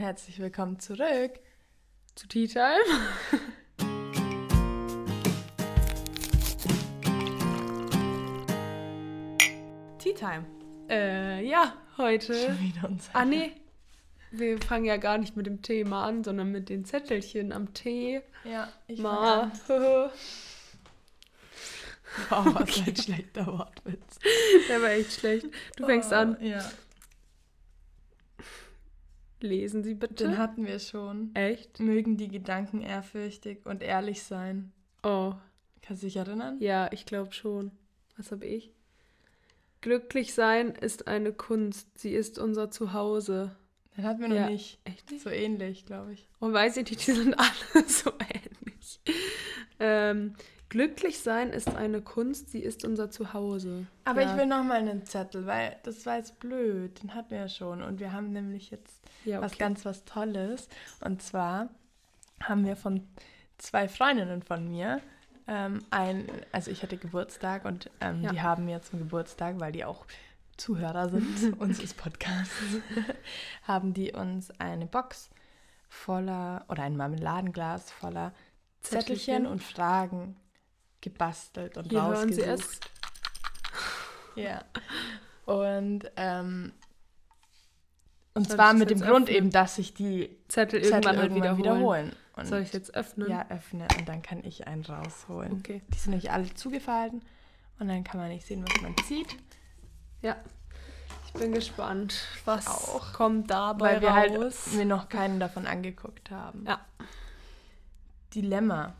herzlich willkommen zurück zu Tea Time. Tea Time. Äh, ja, heute. Schon wieder unser. Ah, nee. Wir fangen ja gar nicht mit dem Thema an, sondern mit den Zettelchen am Tee. Ja, ich Ma. Wow, was ein schlechter Wortwitz. Der war echt schlecht. Du fängst Oh, an. Ja, Lesen Sie bitte. den hatten wir schon. Echt? Mögen die Gedanken ehrfürchtig und ehrlich sein. Oh, Kannst du dich erinnern? ja, ich glaube schon. Was habe ich? Glücklich sein ist eine Kunst. Sie ist unser Zuhause. Den hatten wir noch Ja. nicht. Echt nicht? So ähnlich, glaube ich. Und weiß ich nicht, die sind alle so ähnlich. Ähm, glücklich sein ist eine Kunst. Sie ist unser Zuhause. Aber ja. ich will noch mal einen Zettel, weil das war jetzt blöd. Den hatten wir ja schon. Und wir haben nämlich jetzt ja, was okay. ganz was Tolles. Und zwar haben wir von zwei Freundinnen von mir ähm, ein, also ich hatte Geburtstag und ähm, Ja. die haben mir zum Geburtstag, weil die auch Zuhörer sind unseres Podcasts, haben die uns eine Box voller oder ein Marmeladenglas voller Zettelchen, Zettelchen. und Fragen gebastelt und Hier hören rausgesucht. Sie es. Ja. Und, ähm, und Soll zwar mit dem jetzt Grund öffnen? eben, dass sich die Zettel Zettel irgendwann, irgendwann, halt wiederholen. wiederholen. Und Soll ich jetzt öffnen? ja, öffne und dann kann ich einen rausholen. Okay. Die sind nämlich alle zugefallen und dann kann man nicht sehen, was man zieht. Ja. Ich bin gespannt, was Auch. kommt dabei Weil wir raus. halt mir noch keinen davon angeguckt haben. Ja. Dilemma.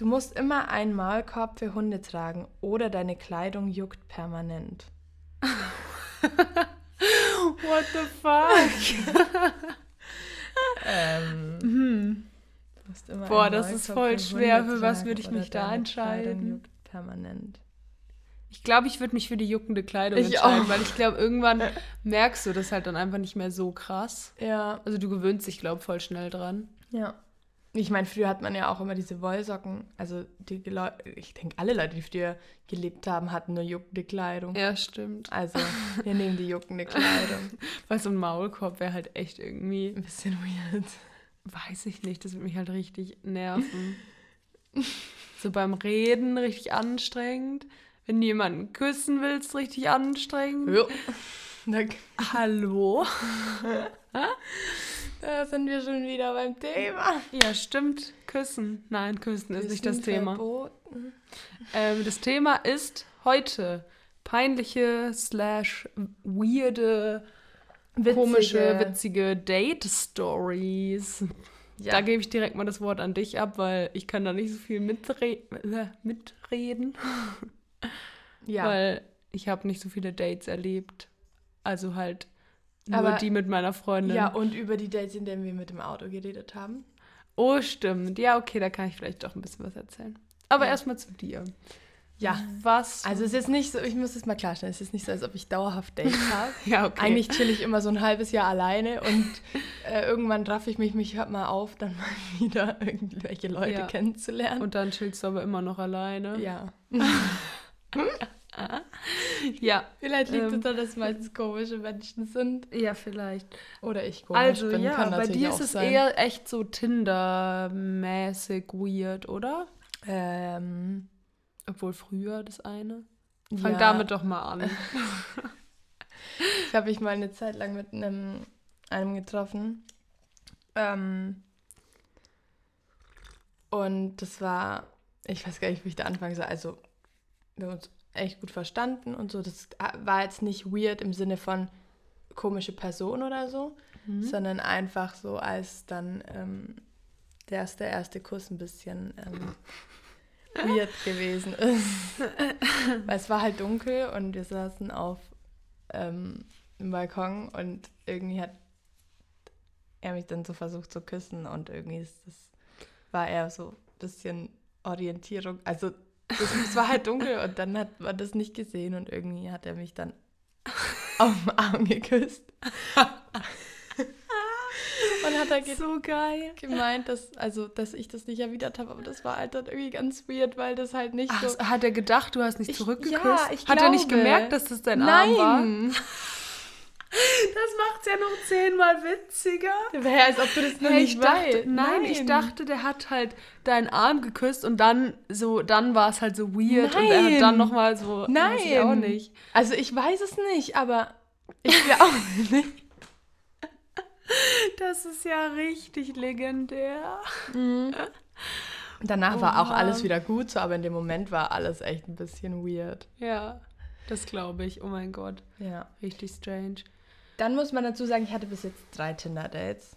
Du musst immer einen Maulkorb für Hunde tragen oder deine Kleidung juckt permanent. What the fuck? Ähm, hm. du musst immer Boah, das ist voll für schwer. Für was würde ich mich da entscheiden? Juckt permanent. Ich glaube, ich würde mich für die juckende Kleidung Ich entscheiden, auch. weil ich glaube, irgendwann merkst du das halt dann einfach nicht mehr so krass. Ja, Also du gewöhnst dich, glaube ich, voll schnell dran. ja. Ich meine, früher hat man ja auch immer diese Wollsocken. Also die Leu ich denke, alle Leute, die früher gelebt haben, hatten nur juckende Kleidung. Ja, stimmt. Also, wir nehmen die juckende Kleidung. Weil so ein Maulkorb wäre halt echt irgendwie, Ein bisschen weird. weiß ich nicht, das würde mich halt richtig nerven. so beim Reden richtig anstrengend. Wenn du jemanden küssen willst, richtig anstrengend. Ja. Da, Hallo? da sind wir schon wieder beim Thema. Ja, stimmt. Küssen. Nein, küssen ist nicht das Thema. verboten. Ähm, das Thema ist heute peinliche slash weirde, komische, witzige Date-Stories. Ja. Da gebe ich direkt mal das Wort an dich ab, weil ich kann da nicht so viel mitre äh, mitreden, ja. weil ich habe nicht so viele Dates erlebt. Also halt nur Aber- die mit meiner Freundin. ja, und über die Dates, in denen wir mit dem Auto geredet haben. Oh, stimmt. Ja, okay, da kann ich vielleicht doch ein bisschen was erzählen. Aber Ja. erstmal zu dir. Ja. Was? Also es ist nicht so, ich muss es mal klarstellen, es ist nicht so, als ob ich dauerhaft Dates habe. ja, okay. Eigentlich chill ich immer so ein halbes Jahr alleine und äh, irgendwann raff ich mich, mich hört mal auf, dann mal wieder irgendwelche Leute Ja. kennenzulernen. Und dann chillst du aber immer noch alleine. ja. Ja, Vielleicht liegt Ähm. es daran, dass meistens komische Menschen sind. ja vielleicht. Oder ich komisch Also bin, ja, kann bei dir ist es sein. eher echt so Tinder-mäßig weird, oder? Ähm, Obwohl früher das eine. Fang ja, damit doch mal an. Ich habe mich mal eine Zeit lang mit einem, einem getroffen. Ähm, und das war, ich weiß gar nicht, wie ich da anfangen soll. Also, wir haben uns echt gut verstanden und so. Das war jetzt nicht weird im Sinne von komische Person oder so, Mhm. sondern einfach so, als dann ähm, der erste, erste Kuss ein bisschen ähm, weird gewesen ist. Weil es war halt dunkel und wir saßen auf ähm, im Balkon und irgendwie hat er mich dann so versucht zu küssen und irgendwie ist das, war er so ein bisschen Orientierung. Also es war halt dunkel und dann hat man das nicht gesehen und irgendwie hat er mich dann auf den Arm geküsst. und hat er ge So geil. gemeint, dass, also, dass ich das nicht erwidert habe, aber das war halt dann irgendwie ganz weird, weil das halt nicht Ach, so. hat er gedacht, du hast nicht Ich- zurückgeküsst? ja, ich hat er nicht glaube. gemerkt, dass das dein Arm war? Nein! Das macht's ja noch zehnmal witziger. Wäre, als ob du das noch Hey, nicht ich dachte, weißt. nein, ich dachte, der hat halt deinen Arm geküsst und dann so, dann war es halt so weird und er hat Nein. dann nochmal so. Nein. Weiß ich auch nicht. Also ich weiß es nicht, aber ich glaube nicht. Das ist ja richtig legendär. Danach Oh war auch alles wieder gut, so, aber in dem Moment war alles echt ein bisschen weird. Ja, das glaube ich. Oh mein Gott, Ja. richtig strange. Dann muss man dazu sagen, ich hatte bis jetzt drei Tinder-Dates.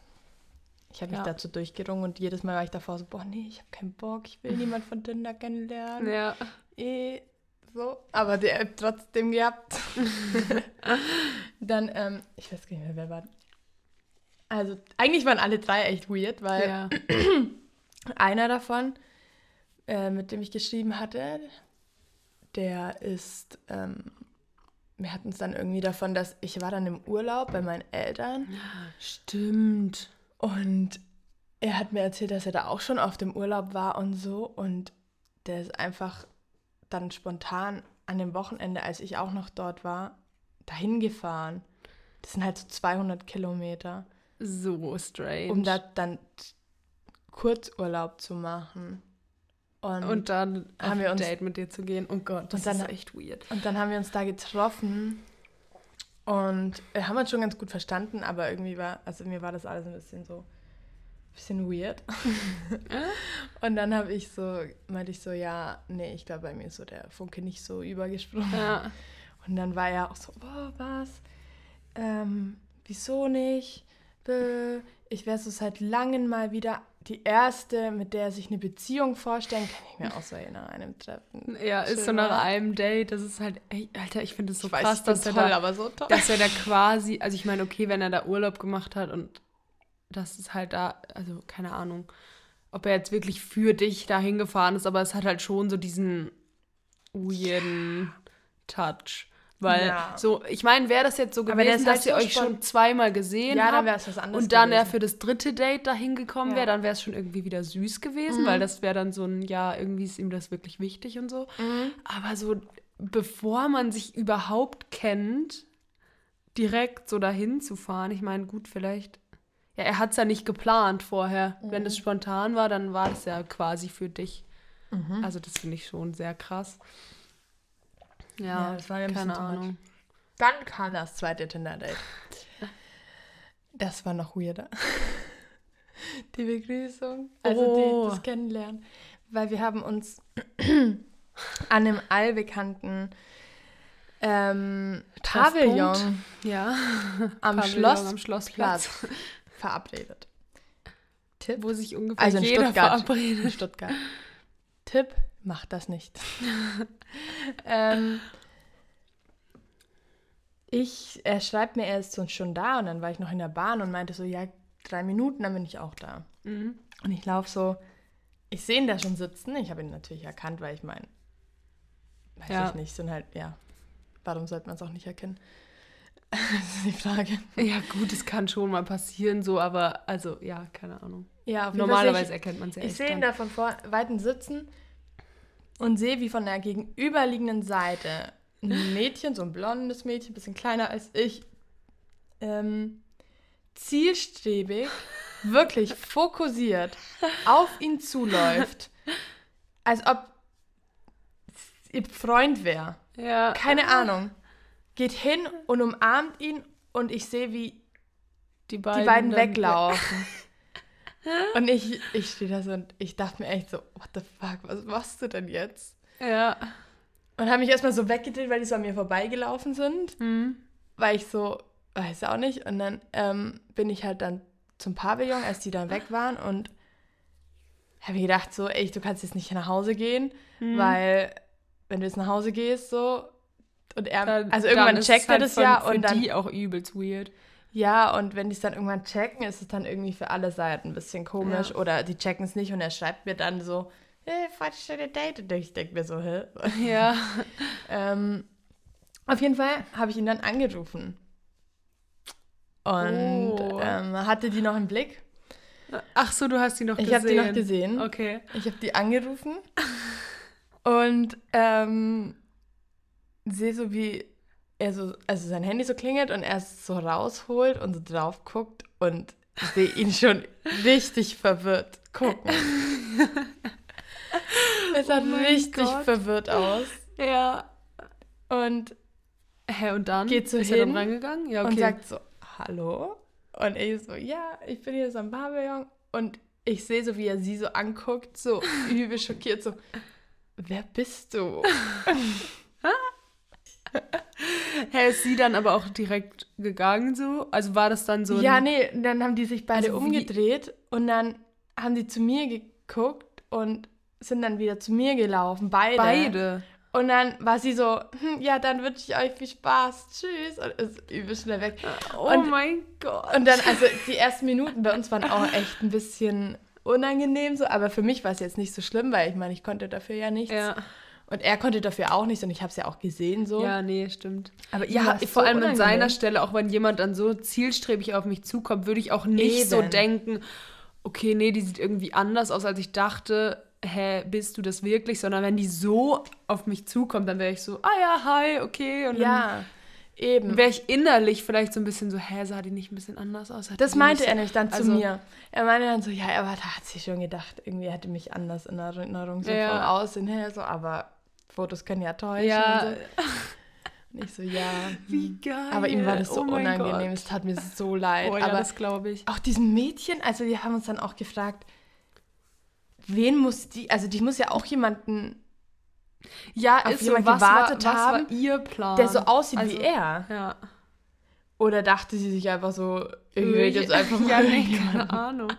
Ich habe mich Ja. dazu durchgerungen und jedes Mal war ich davor so, boah, nee, ich habe keinen Bock, ich will niemand von Tinder kennenlernen. Ja. Eh, so. Aber der hat trotzdem gehabt. Dann, ähm, ich weiß gar nicht mehr, wer war. Also, eigentlich waren alle drei echt weird, weil ja. einer davon, äh, mit dem ich geschrieben hatte, der ist, ähm, wir hatten es dann irgendwie davon, dass ich war dann im Urlaub bei meinen Eltern Stimmt. und er hat mir erzählt, dass er da auch schon auf dem Urlaub war und so und der ist einfach dann spontan an dem Wochenende, als ich auch noch dort war, dahin gefahren. Das sind halt so 200 Kilometer, So strange. um da dann Kurzurlaub zu machen. Und, und dann haben wir uns- Date mit dir zu gehen. Oh Gott, das dann- ist echt weird. Und dann haben wir uns da getroffen und haben uns schon ganz gut verstanden, aber irgendwie war, also mir war das alles ein bisschen so, ein bisschen weird. und dann habe ich so, meinte ich so, ja, nee, ich glaube, bei mir ist so der Funke nicht so übergesprungen. Ja. Und dann war er auch so, oh, was? Ähm, wieso nicht? Bäh. Ich wäre so seit langem mal wieder die Erste, mit der er sich eine Beziehung vorstellen kann. Ich mir auch so nach einem Treffen. Ja, ist so nach einem Date, das ist halt, ey, Alter, ich finde es so Ich weiß, krass, bin dass er toll, da, aber so toll. dass er da quasi, also ich meine, okay, wenn er da Urlaub gemacht hat und das ist halt da, also keine Ahnung, ob er jetzt wirklich für dich dahin gefahren ist, aber es hat halt schon so diesen weirden Touch. Weil Ja. so, ich meine, wäre das jetzt so gewesen, halt dass ihr euch schon zweimal gesehen Ja, dann habt wäre es was anderes und dann er für das dritte Date dahin gekommen Ja. wäre, dann wäre es schon irgendwie wieder süß gewesen, Mhm. weil das wäre dann so ein, ja, irgendwie ist ihm das wirklich wichtig und so. Mhm. Aber so, bevor man sich überhaupt kennt, direkt so dahin zu fahren, ich meine, gut, vielleicht. Ja, er hat es ja nicht geplant vorher. Wenn Mhm. es spontan war, dann war das ja quasi für dich. Mhm. Also, das finde ich schon sehr krass. Ja, Ja, das war ja ein bisschen keine much. Ahnung. Dann kam das zweite Tinder-Date. Das war noch weirder. Die Begrüßung, also Oh. die, das Kennenlernen. Weil wir haben uns an einem allbekannten ähm. Pavillon Ja, am, Pavillon Schloss am Schlossplatz, verabredet. Tipp? wo sich ungefähr Also in jeder Stuttgart. In verabredet. Stuttgart. Tipp, macht das nicht. ähm, ich, er schreibt mir, er ist schon da und dann war ich noch in der Bahn und meinte so, ja, drei Minuten, dann bin ich auch da. Mhm. Und ich laufe so, ich sehe ihn da schon sitzen. Ich habe ihn natürlich erkannt, weil ich meine, weiß Ja. ich nicht, sind halt, ja, warum sollte man es auch nicht erkennen? das ist die Frage. Ja, gut, es kann schon mal passieren, so, aber also, ja, keine Ahnung. Ja, Normalerweise sehe erkennt man es ja Ich, ich sehe ihn da von vor, Weitem sitzen und sehe, wie von der gegenüberliegenden Seite ein Mädchen, so ein blondes Mädchen, ein bisschen kleiner als ich, ähm, zielstrebig, wirklich fokussiert auf ihn zuläuft, als ob ihr Freund wäre. Ja. Keine Ahnung. Geht hin und umarmt ihn und ich sehe, wie Die beiden, die beiden weglaufen. Und ich, ich stehe da so und ich dachte mir echt so, what the fuck, was machst du denn jetzt? Ja. Und habe mich erstmal so weggedreht, weil die so an mir vorbeigelaufen sind, Mhm. weil ich so, weiß auch nicht. Und dann ähm, bin ich halt dann zum Pavillon, als die dann weg waren und habe mir gedacht so, ey, du kannst jetzt nicht nach Hause gehen, Mhm. weil wenn du jetzt nach Hause gehst so und er, Dann- also irgendwann checkt er halt das von- ja und dann die auch übelst weird. Ja, und wenn die es dann irgendwann checken, ist es dann irgendwie für alle Seiten ein bisschen komisch. Ja. Oder die checken es nicht und er schreibt mir dann so, hey, voll schöne Date. Und ich denke mir so, hä? Ja. ähm, auf jeden Fall habe ich ihn dann angerufen. Und Oh. ähm, hatte die noch im Blick. Ach so, du hast die noch Ich gesehen. habe die noch gesehen. Okay. Ich habe die angerufen und ähm, sehe so, wie er so, also sein Handy so klingelt und er es so rausholt und so drauf guckt und ich sehe ihn schon richtig verwirrt gucken. es sah Oh richtig Gott. verwirrt aus. Ja. Und Hä, und dann? Geht so ist er dann hin reingegangen? Ja, okay. und sagt so, hallo? Und ich so, ja, ich bin hier so am Pavillon. Und ich sehe so, wie er sie so anguckt, so übel schockiert, so, wer bist du? Hä, ist sie dann aber auch direkt gegangen so? Also war das dann so ja, nee, dann haben die sich beide Also wie- umgedreht und dann haben die zu mir geguckt und sind dann wieder zu mir gelaufen, beide. Beide. Und dann war sie so, hm, ja, dann wünsche ich euch viel Spaß, tschüss. Und ist übel schnell weg. Oh Und- mein Gott. Und dann, also die ersten Minuten bei uns waren auch echt ein bisschen unangenehm so, aber für mich war es jetzt nicht so schlimm, weil ich meine, ich konnte dafür ja nichts. Ja. Und er konnte dafür auch nichts und ich habe es ja auch gesehen so. ja, nee, stimmt. aber Ja, vor so allem an unangenehm. seiner Stelle, auch wenn jemand dann so zielstrebig auf mich zukommt, würde ich auch nicht so Eben. denken, okay, nee, die sieht irgendwie anders aus, als ich dachte, hä, bist du das wirklich? Sondern wenn die so auf mich zukommt, dann wäre ich so, ah ja, hi, okay. Und Ja, dann eben. wäre ich innerlich vielleicht so ein bisschen so, hä, sah die nicht ein bisschen anders aus? Hat Das meinte er so- nicht dann also- zu mir. Er meinte dann so, ja, aber da hat sie schon gedacht, irgendwie hätte mich anders in Erinnerung, so Ja. vom Aussehen her, so, aber Fotos können ja täuschen Ja, und so. Und ich so, ja. wie hm. geil. Aber ihm war das so oh unangenehm, Gott. es tat mir so leid. Oh ja, aber das glaube ich. auch diesen Mädchen, also wir haben uns dann auch gefragt, wen muss die, also die muss ja auch jemanden, Ja, auf ist so, jemand was gewartet war, was haben, war ihr Plan? der so aussieht Also, wie er. Ja. Oder dachte sie sich einfach so, ich rede jetzt einfach ja, mal nee, mit keine. Ahnung.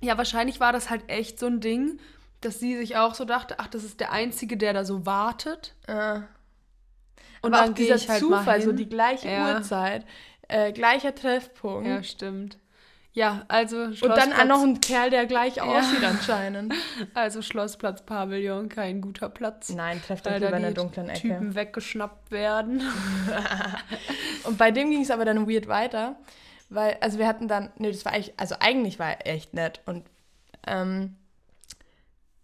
Ja, wahrscheinlich war das halt echt so ein Ding, dass sie sich auch so dachte, ach, das ist der Einzige, der da so wartet. Äh. Und Aber dann auch dieser halt Zufall, so die gleiche Ja. Uhrzeit, äh, gleicher Treffpunkt. Ja, stimmt. Ja, also Und dann auch Schlossplatz- noch ein Kerl, der gleich aussieht anscheinend. also Schlossplatz Pavillon, kein guter Platz. Nein, trefft euch lieber in der dunklen Ecke. Typen weggeschnappt werden. Und bei dem ging es aber dann weird weiter, weil, also wir hatten dann, nee, das war eigentlich, also eigentlich war er echt nett. Und ähm,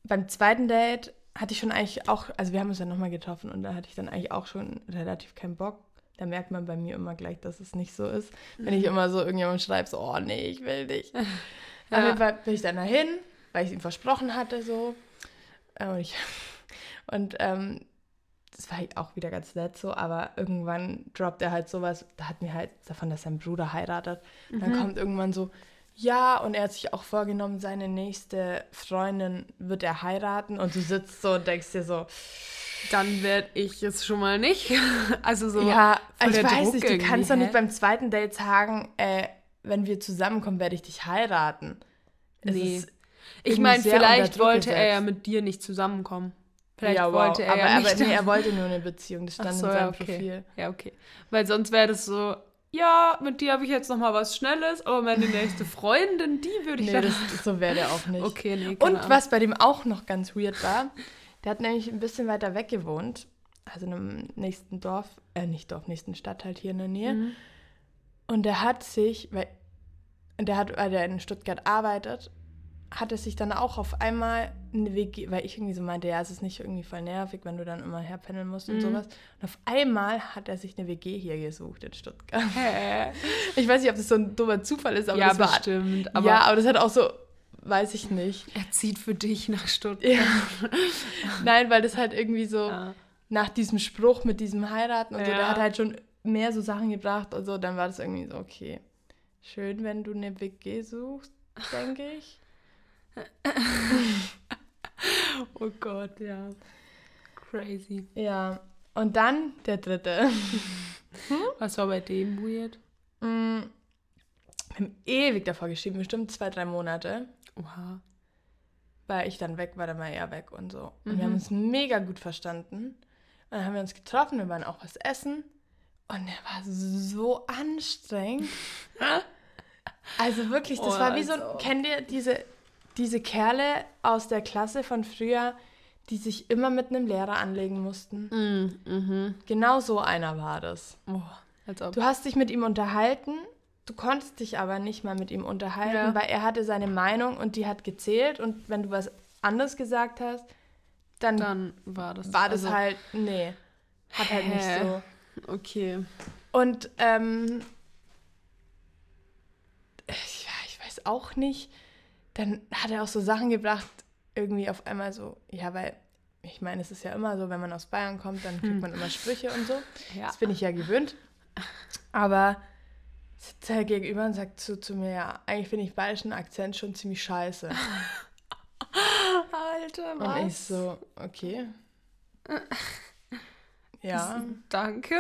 beim zweiten Date hatte ich schon eigentlich auch, also wir haben uns dann nochmal getroffen und da hatte ich dann eigentlich auch schon relativ keinen Bock. Da merkt man bei mir immer gleich, dass es nicht so ist. Wenn ich immer so irgendjemand schreibe, so, oh nee, ich will nicht. Auf jeden Fall bin ich dann dahin, weil ich es ihm versprochen hatte, so. Äh, Und, ich, und ähm, das war halt auch wieder ganz nett so, aber irgendwann droppt er halt sowas, da hatten wir halt davon, dass sein Bruder heiratet. Dann kommt irgendwann so, ja, und er hat sich auch vorgenommen, seine nächste Freundin wird er heiraten und du sitzt so und denkst dir so, Dann werde ich es schon mal nicht. Also so. ja, ich weiß Druck nicht, du kannst doch nicht beim zweiten Date sagen, äh, wenn wir zusammenkommen, werde ich dich heiraten. Es Nee. Ich meine, vielleicht wollte er ja gesetzt. mit dir nicht zusammenkommen. Vielleicht ja, wow. wollte er aber, ja nicht. aber nee, er wollte nur eine Beziehung, das stand so, in ja, seinem okay. Profil. Ja, okay. Weil sonst wäre das so, ja, mit dir habe ich jetzt noch mal was Schnelles, aber meine nächste Freundin, die würde ich Nee, das, so wäre der auch nicht. Okay, nee, Und Ahnung. was bei dem auch noch ganz weird war, der hat nämlich ein bisschen weiter weg gewohnt, also in einem nächsten Dorf, äh, nicht Dorf, nächsten Stadt halt hier in der Nähe. Mhm. Und der hat sich, weil der hat, weil der in Stuttgart arbeitet, hat er sich dann auch auf einmal eine WG, weil ich irgendwie so meinte, ja, es ist nicht irgendwie voll nervig, wenn du dann immer herpendeln musst und Mhm. sowas. Und auf einmal hat er sich eine WG hier gesucht in Stuttgart. Hä? Ich weiß nicht, ob das so ein dummer Zufall ist, aber ja, das war. bestimmt. Aber ja, aber das hat auch so, weiß ich nicht. er zieht für dich nach Stuttgart. Ja. Nein, weil das halt irgendwie so Ja. nach diesem Spruch mit diesem Heiraten und so, der hat halt schon mehr so Sachen gebracht und so, dann war das irgendwie so, okay. Schön, wenn du eine WG suchst, denke ich. Oh Gott, ja. Crazy. Ja. Und dann der dritte. Was war bei dem weird? Mm, Wir haben ewig davor geschrieben, bestimmt zwei, drei Monate, Oha. weil ich dann weg war, dann war er weg und so. Und Mhm. wir haben uns mega gut verstanden. Und dann haben wir uns getroffen, wir waren auch was essen. Und er war so anstrengend. Also wirklich, das Oh, war wie so, also. kennt ihr diese, diese Kerle aus der Klasse von früher, die sich immer mit einem Lehrer anlegen mussten? Mhm. Mhm. Genau so einer war das. Oh. Du hast dich mit ihm unterhalten, du konntest dich aber nicht mal mit ihm unterhalten, Ja. weil er hatte seine Meinung und die hat gezählt und wenn du was anderes gesagt hast, dann, Dann war das. war das also- halt, nee, hat halt nicht Hä? so. Okay. Und ähm, ich, ja, ich weiß auch nicht. Dann hat er auch so Sachen gebracht, irgendwie auf einmal so, ja, weil ich meine, es ist ja immer so, wenn man aus Bayern kommt, dann kriegt Hm. man immer Sprüche und so. Ja. Das bin ich ja gewöhnt. Aber sitzt er gegenüber und sagt zu, zu mir, ja, eigentlich finde ich bayerischen Akzent schon ziemlich scheiße. Alter, Und ich so, okay. Ja, Danke.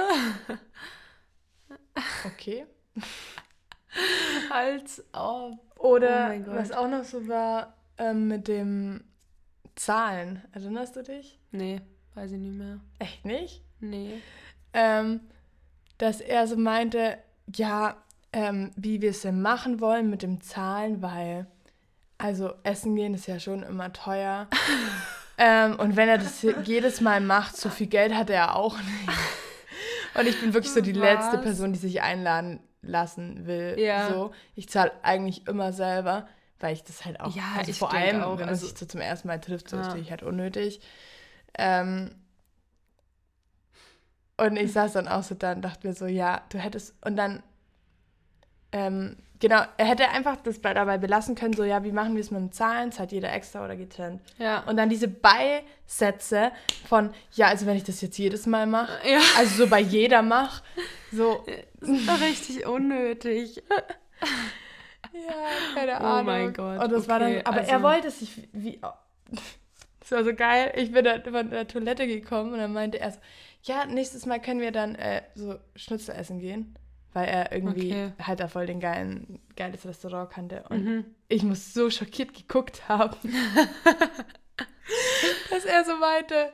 okay. Als ob. Oder Oh was auch noch so war ähm, mit dem Zahlen. Erinnerst du dich? Nee, weiß ich nicht mehr. Echt nicht? Nee. Ähm, dass er so meinte, ja, ähm, wie wir es denn machen wollen mit dem Zahlen, weil, also Essen gehen ist ja schon immer teuer. ähm, und wenn er das jedes Mal macht, so viel Geld hat er auch nicht. Und ich bin wirklich so die letzte Was? Person, die sich einladen lassen will. Ja. So. Ich zahle eigentlich immer selber, weil ich das halt auch, Ja, also ich vor allem, auch, wenn man also- sich so zum ersten Mal trifft, so ist Ja. natürlich halt unnötig. Ähm, und ich saß dann auch so da und dachte mir so, ja, du hättest, und dann, ähm, genau, er hätte einfach das bei- dabei belassen können, so, ja, wie machen wir es mit dem Zahlen? Zahlt jeder extra oder getrennt? Ja. Und dann diese Beisätze von, ja, also wenn ich das jetzt jedes Mal mache, ja. also so bei jeder mach, so, Das ist doch richtig unnötig. ja, keine Oh Ahnung. mein Gott, Und das war dann, okay, aber er also- wollte sich, wie, das war so geil. Ich bin dann von der Toilette gekommen und dann meinte er so, ja, nächstes Mal können wir dann äh, so Schnitzel essen gehen. Weil er irgendwie Okay. halt da voll den geilen, geiles Restaurant kannte. Und Mhm. ich muss so schockiert geguckt haben, dass er so meinte,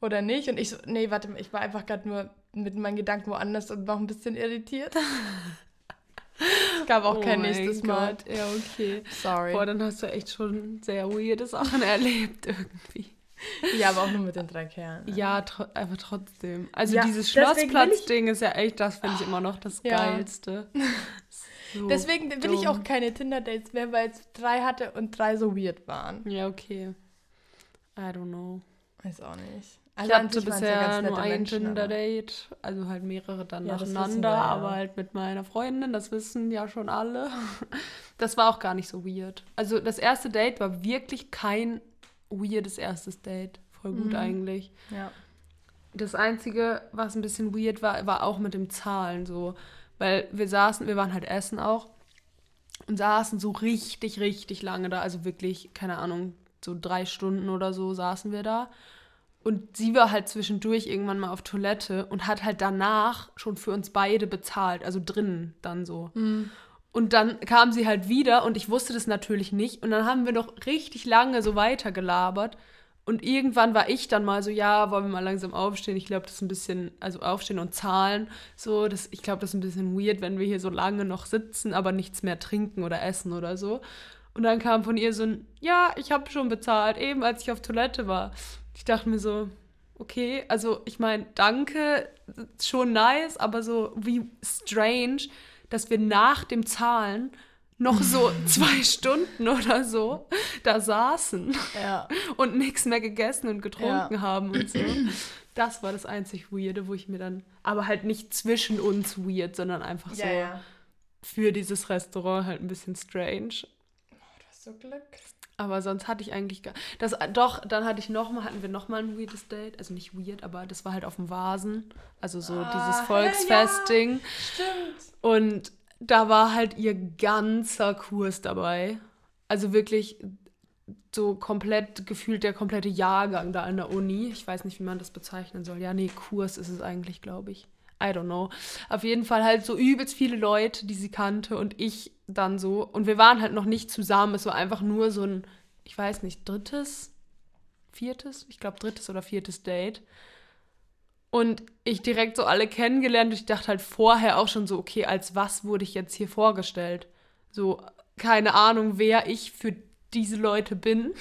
oder nicht. Und ich so, nee, warte mal, ich war einfach gerade nur mit meinen Gedanken woanders und war ein bisschen irritiert. Es gab auch Oh kein nächstes Mal. Gott. Ja, okay. Sorry. Boah, dann hast du echt schon sehr weirde Sachen erlebt irgendwie. Ja, aber auch nur mit den drei Kerlen. Ja, tro aber trotzdem. Also Ja, dieses ich- Schlossplatz-Ding ist ja echt, das finde ich immer noch das Ja. Geilste. So Deswegen will ich auch keine Tinder-Dates mehr, weil es drei hatte und drei so weird waren. Ja, okay. I don't know. Weiß auch nicht. Ich Also an hatte bisher nur ein Tinder-Date, also halt mehrere dann Ja, nacheinander, wir, ja. aber halt mit meiner Freundin, das wissen ja schon alle. Das war auch gar nicht so weird. Also das erste Date war wirklich kein weirdes erstes Date. Voll gut Mhm. eigentlich. Ja. Das Einzige, was ein bisschen weird war, war auch mit dem Zahlen so. Weil wir saßen, wir waren halt essen auch und saßen so richtig, richtig lange da. Also wirklich, keine Ahnung, so drei Stunden oder so saßen wir da. Und sie war halt zwischendurch irgendwann mal auf Toilette und hat halt danach schon für uns beide bezahlt, also drinnen dann so. Und dann kam sie halt wieder und ich wusste das natürlich nicht. Und dann haben wir noch richtig lange so weitergelabert. Und irgendwann war ich dann mal so, ja, wollen wir mal langsam aufstehen? Ich glaube, das ist ein bisschen, also aufstehen und zahlen. So, das, ich glaube, das ist ein bisschen weird, wenn wir hier so lange noch sitzen, aber nichts mehr trinken oder essen oder so. Und dann kam von ihr so ein, ja, ich habe schon bezahlt, eben als ich auf Toilette war. Ich dachte mir so, okay, also ich meine, danke, schon nice, aber so wie strange, dass wir nach dem Zahlen noch so zwei Stunden oder so da saßen Ja. und nichts mehr gegessen und getrunken Ja. haben und so. Das war das einzig Weirde, wo ich mir dann, aber halt nicht zwischen uns weird, sondern einfach so Ja, ja. für dieses Restaurant halt ein bisschen strange. Du hast so Glück. Aber sonst hatte ich eigentlich gar. Das, doch, dann hatte ich noch mal, hatten wir noch mal ein weirdes Date. Also nicht weird, aber das war halt auf dem Vasen. Also so Ah, dieses hä, Volksfest-Ding. Stimmt. Und da war halt ihr ganzer Kurs dabei. Also wirklich so komplett gefühlt der komplette Jahrgang da an der Uni. Ich weiß nicht, wie man das bezeichnen soll. Ja, nee, Kurs ist es eigentlich, glaube ich. I don't know. Auf jeden Fall halt so übelst viele Leute, die sie kannte und ich dann so. Und wir waren halt noch nicht zusammen. Es war einfach nur so ein, ich weiß nicht, drittes, viertes, ich glaube drittes oder viertes Date. Und ich direkt so alle kennengelernt. Ich dachte halt vorher auch schon so, okay, als was wurde ich jetzt hier vorgestellt? So, keine Ahnung, wer ich für diese Leute bin.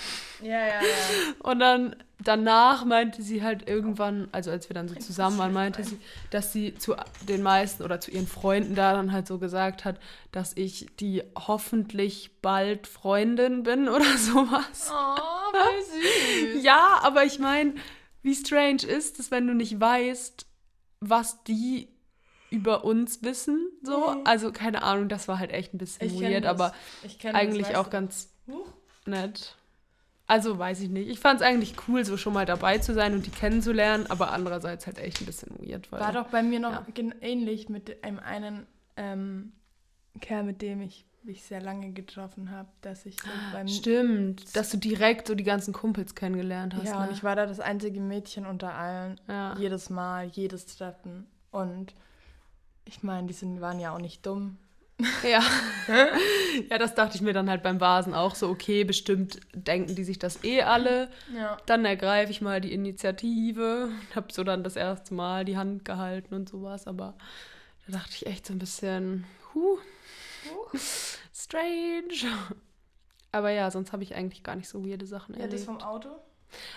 Ja, ja, ja. Und dann danach meinte sie halt irgendwann, also als wir dann so zusammen waren, meinte sie, dass sie zu den meisten oder zu ihren Freunden da dann halt so gesagt hat, dass ich die hoffentlich bald Freundin bin oder sowas. Oh, wie süß. Ja, aber ich meine, wie strange ist es, wenn du nicht weißt, was die über uns wissen, so. Also, keine Ahnung, das war halt echt ein bisschen Ich weird, aber eigentlich auch ganz. Huch. nett. Also, weiß ich nicht. Ich fand es eigentlich cool, so schon mal dabei zu sein und die kennenzulernen, aber andererseits halt echt ein bisschen weird. Weil, War doch bei mir noch Ja. ähnlich mit einem einen ähm, Kerl, mit dem ich mich sehr lange getroffen habe, dass ich so beim Stimmt, dass du direkt so die ganzen Kumpels kennengelernt hast. ja ne? und ich war da das einzige Mädchen unter allen, ja. jedes Mal, jedes Treffen und ich meine, die sind, waren ja auch nicht dumm. Ja. ja, das dachte ich mir dann halt beim Vasen auch so, okay, bestimmt denken die sich das eh alle. Ja. Dann ergreife ich mal die Initiative und habe so dann das erste Mal die Hand gehalten und sowas, aber da dachte ich echt so ein bisschen, huh, strange. Aber ja, sonst habe ich eigentlich gar nicht so weirde Sachen Ja, das erlebt. vom Auto?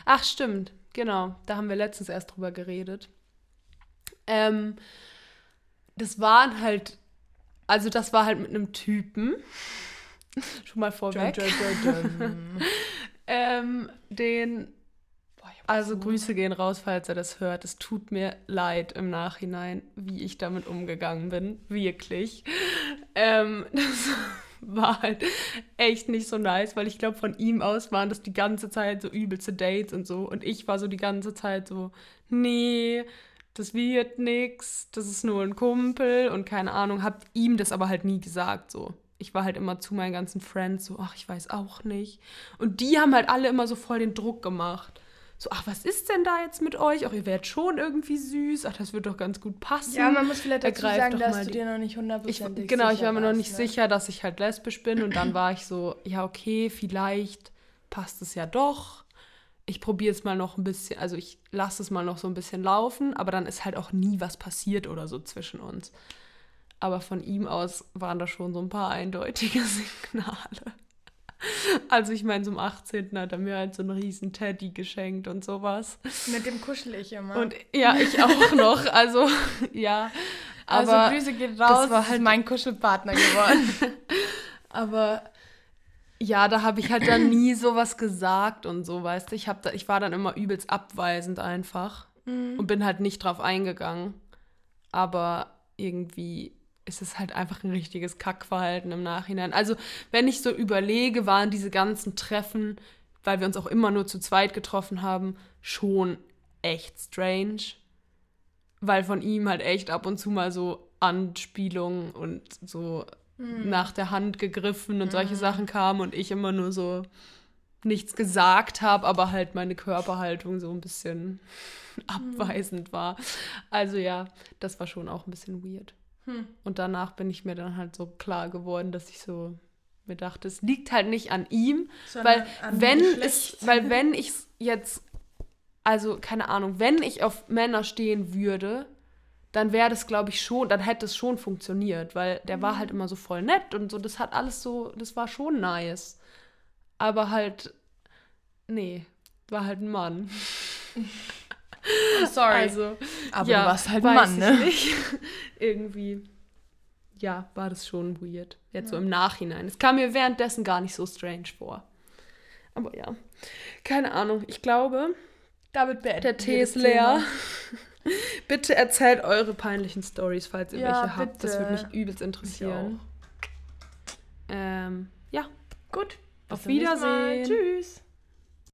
Ach, stimmt, genau. Da haben wir letztens erst drüber geredet. Ähm, das waren halt, also das war halt mit einem Typen. Schon mal vorweg. ähm, den, also so- Grüße gehen raus, falls er das hört. Es tut mir leid im Nachhinein, wie ich damit umgegangen bin. Wirklich. Ähm, das war halt echt nicht so nice, weil ich glaube, von ihm aus waren das die ganze Zeit so übelste Dates und so. Und ich war so die ganze Zeit so, nee, das wird nix, das ist nur ein Kumpel und keine Ahnung, hab ihm das aber halt nie gesagt so. Ich war halt immer zu meinen ganzen Friends so, ach, ich weiß auch nicht. Und die haben halt alle immer so voll den Druck gemacht. So, ach, was ist denn da jetzt mit euch? Ach, ihr werdet schon irgendwie süß. Ach, das wird doch ganz gut passen. Ja, man muss vielleicht dazu Ergreif sagen, dass du dir noch nicht ich, hundertprozentig genau, ich war mir noch nicht ne? sicher, dass ich halt lesbisch bin. Und dann war ich so, ja, okay, vielleicht passt es ja doch. Ich probiere es mal noch ein bisschen, also ich lasse es mal noch so ein bisschen laufen, aber dann ist halt auch nie was passiert oder so zwischen uns. Aber von ihm aus waren da schon so ein paar eindeutige Signale. Also ich meine, zum 18. hat er mir halt so einen riesen Teddy geschenkt und sowas. Mit dem kuschel ich immer. Und ja, ich auch noch. Also ja. also Aber, Grüße geht das raus, war ist halt- mein Kuschelpartner geworden. aber ja, da habe ich halt dann nie sowas gesagt und so, weißt du. Ich, hab da, ich war dann immer übelst abweisend einfach und bin halt nicht drauf eingegangen. Aber irgendwie ist es halt einfach ein richtiges Kackverhalten im Nachhinein. Also, wenn ich so überlege, waren diese ganzen Treffen, weil wir uns auch immer nur zu zweit getroffen haben, schon echt strange. Weil von ihm halt echt ab und zu mal so Anspielungen und so nach der Hand gegriffen und solche Sachen kamen und ich immer nur so nichts gesagt habe, aber halt meine Körperhaltung so ein bisschen abweisend war. Also ja, das war schon auch ein bisschen weird. Hm. Und danach bin ich mir dann halt so klar geworden, dass ich so mir dachte, es liegt halt nicht an ihm, Sondern weil wenn es, weil wenn ich jetzt, also keine Ahnung, wenn ich auf Männer stehen würde, dann wäre das, glaube ich, schon, dann hätte es schon funktioniert, weil der war halt immer so voll nett und so, das hat alles so, das war schon nice. Aber halt, nee, war halt ein Mann. Sorry. Also, aber ja, du warst halt ein Mann, ne? Nicht. Irgendwie, ja, war das schon weird. Jetzt so im Nachhinein. Es kam mir währenddessen gar nicht so strange vor. Aber ja, keine Ahnung. Ich glaube, Damit beenden der Tee ist leer. Bitte erzählt eure peinlichen Stories, falls ihr Ja, welche habt. Das würde mich bitte. übelst interessieren. Ähm, ja, Gut. Auf Bis Mal. Wiedersehen. Tschüss.